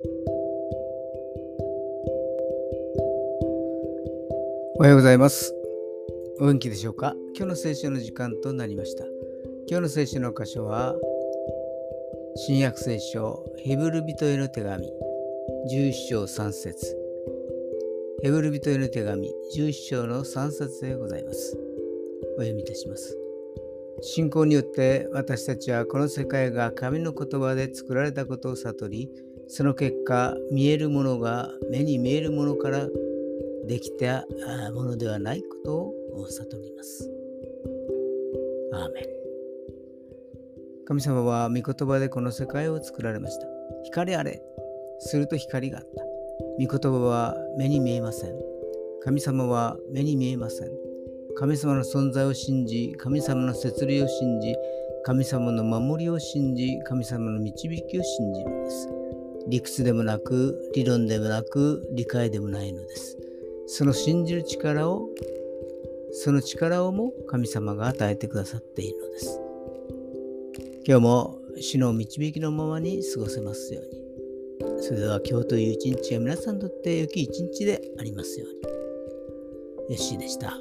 おはようございます。お元気でしょうか？今日の聖書の時間となりました。今日の聖書の箇所は、新約聖書、ヘブル人への手紙、11章3節ヘブル人への手紙、11章の3節でございます。お読みいたします。信仰によって私たちはこの世界が神の言葉で作られたことを悟り、その結果、見えるものが目に見えるものからできたものではないことを悟ります。アーメン。神様は御言葉でこの世界を作られました。光あれ。すると光があった。御言葉は目に見えません。神様は目に見えません。神様の存在を信じ、神様の摂理を信じ、神様の守りを信じ、神様の導きを信じるのです。理屈でもなく理論でもなく理解でもないのですその信じる力をその力をも神様が与えてくださっているのです今日も主の導きのままに過ごせますようにそれでは今日という一日が皆さんにとって良き一日でありますように。よしでした。